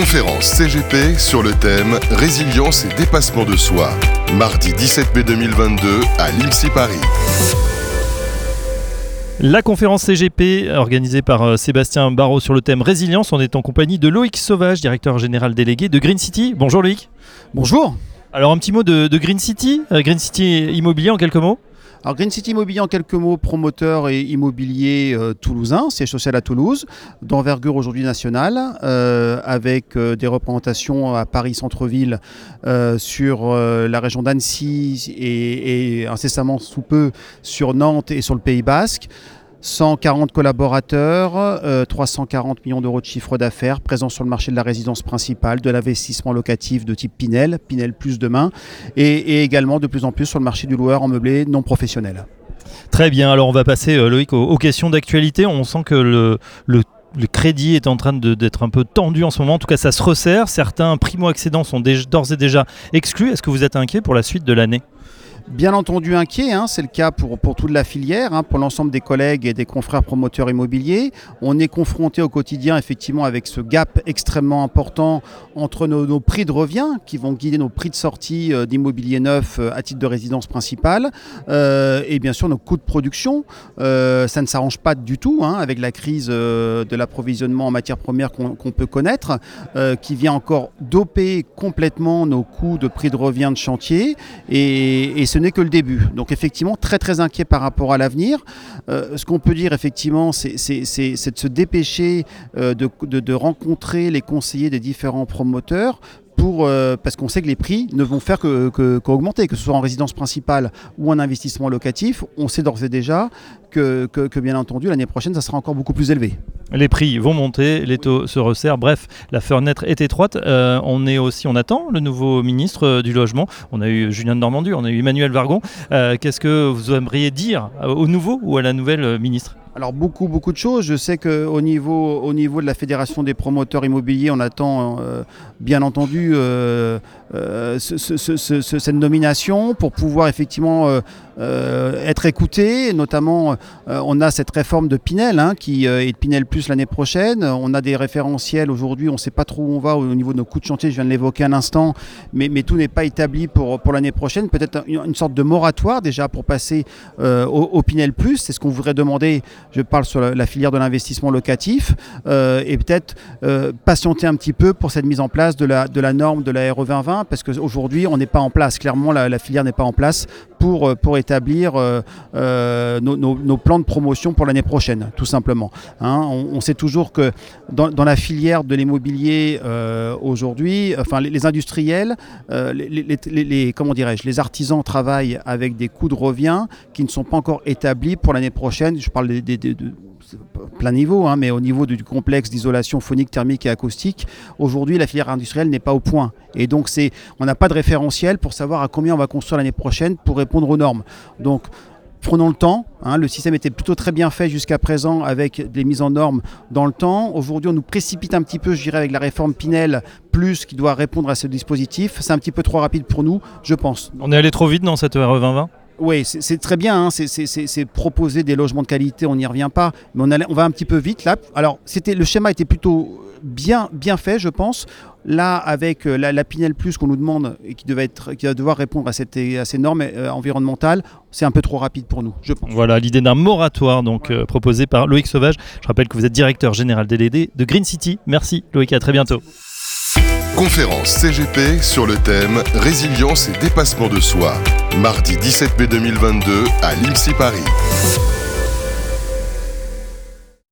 Conférence CGP sur le thème Résilience et dépassement de soi. Mardi 17 mai 2022 à l'IMSI Paris. La conférence CGP organisée par euh, Sébastien Barrault sur le thème Résilience, on est en compagnie de Loïc Sauvage, directeur général délégué de Green City. Bonjour Loïc. Bonjour. Alors un petit mot de, de Green City, euh, Green City Immobilier en quelques mots? Alors Green City Immobilier en quelques mots, promoteur et immobilier euh, toulousain, siège social à Toulouse, d'envergure aujourd'hui nationale, euh, avec euh, des représentations à Paris centre-ville, sur la région d'Annecy et incessamment sous peu sur Nantes et sur le Pays Basque. 140 collaborateurs, euh, 340 millions d'euros de chiffre d'affaires, présents sur le marché de la résidence principale, de l'investissement locatif de type Pinel, Pinel plus demain, et, également de plus en plus sur le marché du loueur en meublé non professionnel. Très bien, alors on va passer euh, Loïc aux, questions d'actualité. On sent que le, le crédit est en train d'être un peu tendu en ce moment. En tout cas, ça se resserre. Certains primo-accédants sont d'ores et déjà exclus. Est-ce que vous êtes inquiet pour la suite de l'année? Bien entendu inquiet, hein, c'est le cas pour, pour toute la filière, hein, pour l'ensemble des collègues et des confrères promoteurs immobiliers. On est confronté au quotidien effectivement avec ce gap extrêmement important entre nos, prix de revient qui vont guider nos prix de sortie euh, d'immobilier neuf euh, à titre de résidence principale euh, et bien sûr nos coûts de production. Ça ne s'arrange pas du tout hein, avec la crise de l'approvisionnement en matières premières qu'on peut connaître qui vient encore doper complètement nos coûts de prix de revient de chantier et, et ce n'est que le début. Donc effectivement, très très inquiet par rapport à l'avenir. Euh, ce qu'on peut dire effectivement, c'est de se dépêcher euh, de, rencontrer les conseillers des différents promoteurs. Pour, euh, parce qu'on sait que les prix ne vont faire que- que- qu'augmenter, que, ce soit en résidence principale ou en investissement locatif. On sait d'ores et déjà que- que, bien entendu l'année prochaine, ça sera encore beaucoup plus élevé. Les prix vont monter, les taux se resserrent. Bref, la fenêtre est étroite. Euh, on est aussi, on attend le nouveau ministre euh, du logement. On a eu Julien de Normandie, on a eu Emmanuel Vargon. Euh, Qu'est-ce que vous aimeriez dire au nouveau ou à la nouvelle ministre? Alors beaucoup, beaucoup de choses. Je sais qu'au niveau, au niveau de la Fédération des promoteurs immobiliers, on attend bien entendu ce- ce- ce- ce- ce- cette nomination pour pouvoir effectivement être écouté. Notamment, on a cette réforme de Pinel hein, qui est de Pinel Plus l'année prochaine. On a des référentiels aujourd'hui, on ne sait pas trop où on va au niveau de nos coûts de chantier, je viens de l'évoquer un instant, mais, mais tout n'est pas établi pour, pour l'année prochaine. Peut-être une, sorte de moratoire déjà pour passer euh, au, Pinel Plus, c'est ce qu'on voudrait demander je parle sur la, filière de l'investissement locatif, euh, et peut-être euh, patienter un petit peu pour cette mise en place de la, de la norme de la RE 2020, parce qu'aujourd'hui, on n'est pas en place. Clairement, la, filière n'est pas en place pour, pour établir nos plans de promotion pour l'année prochaine, tout simplement. Hein, on, on sait toujours que dans, la filière de l'immobilier euh, aujourd'hui, enfin les, industriels, euh, les, artisans travaillent avec des coûts de revient qui ne sont pas encore établis pour l'année prochaine. Je parle des, de plein niveau, hein, mais au niveau du complexe d'isolation phonique, thermique et acoustique, aujourd'hui la filière industrielle n'est pas au point. Et donc on n'a pas de référentiel pour savoir à combien on va construire l'année prochaine pour répondre aux normes. Donc Prenons le temps. hein, le système était plutôt très bien fait jusqu'à présent avec des mises en normes dans le temps. Aujourd'hui, on nous précipite un petit peu, je dirais, avec la réforme Pinel plus qui doit répondre à ce dispositif. C'est un petit peu trop rapide pour nous, je pense. On est allé trop vite dans cette RE 2020 Oui, c'est très bien. hein, c'est- proposer des logements de qualité, on n'y revient pas. Mais on, allait- on va un petit peu vite là. Alors, c'était le schéma était plutôt bien, bien fait, je pense. Là, avec euh, la, la Pinel Plus qu'on nous demande et qui, devait être, qui va devoir répondre à, cette, à ces normes euh, environnementales, c'est un peu trop rapide pour nous, je pense. Voilà l'idée d'un moratoire donc euh, proposé par Loïc Sauvage. Je rappelle que vous êtes directeur général délégué de Green City. Merci Loïc, à très bientôt. Conférence CGP sur le thème Résilience et dépassement de soi. Mardi 17 mai 2022 à l'IMSI Paris.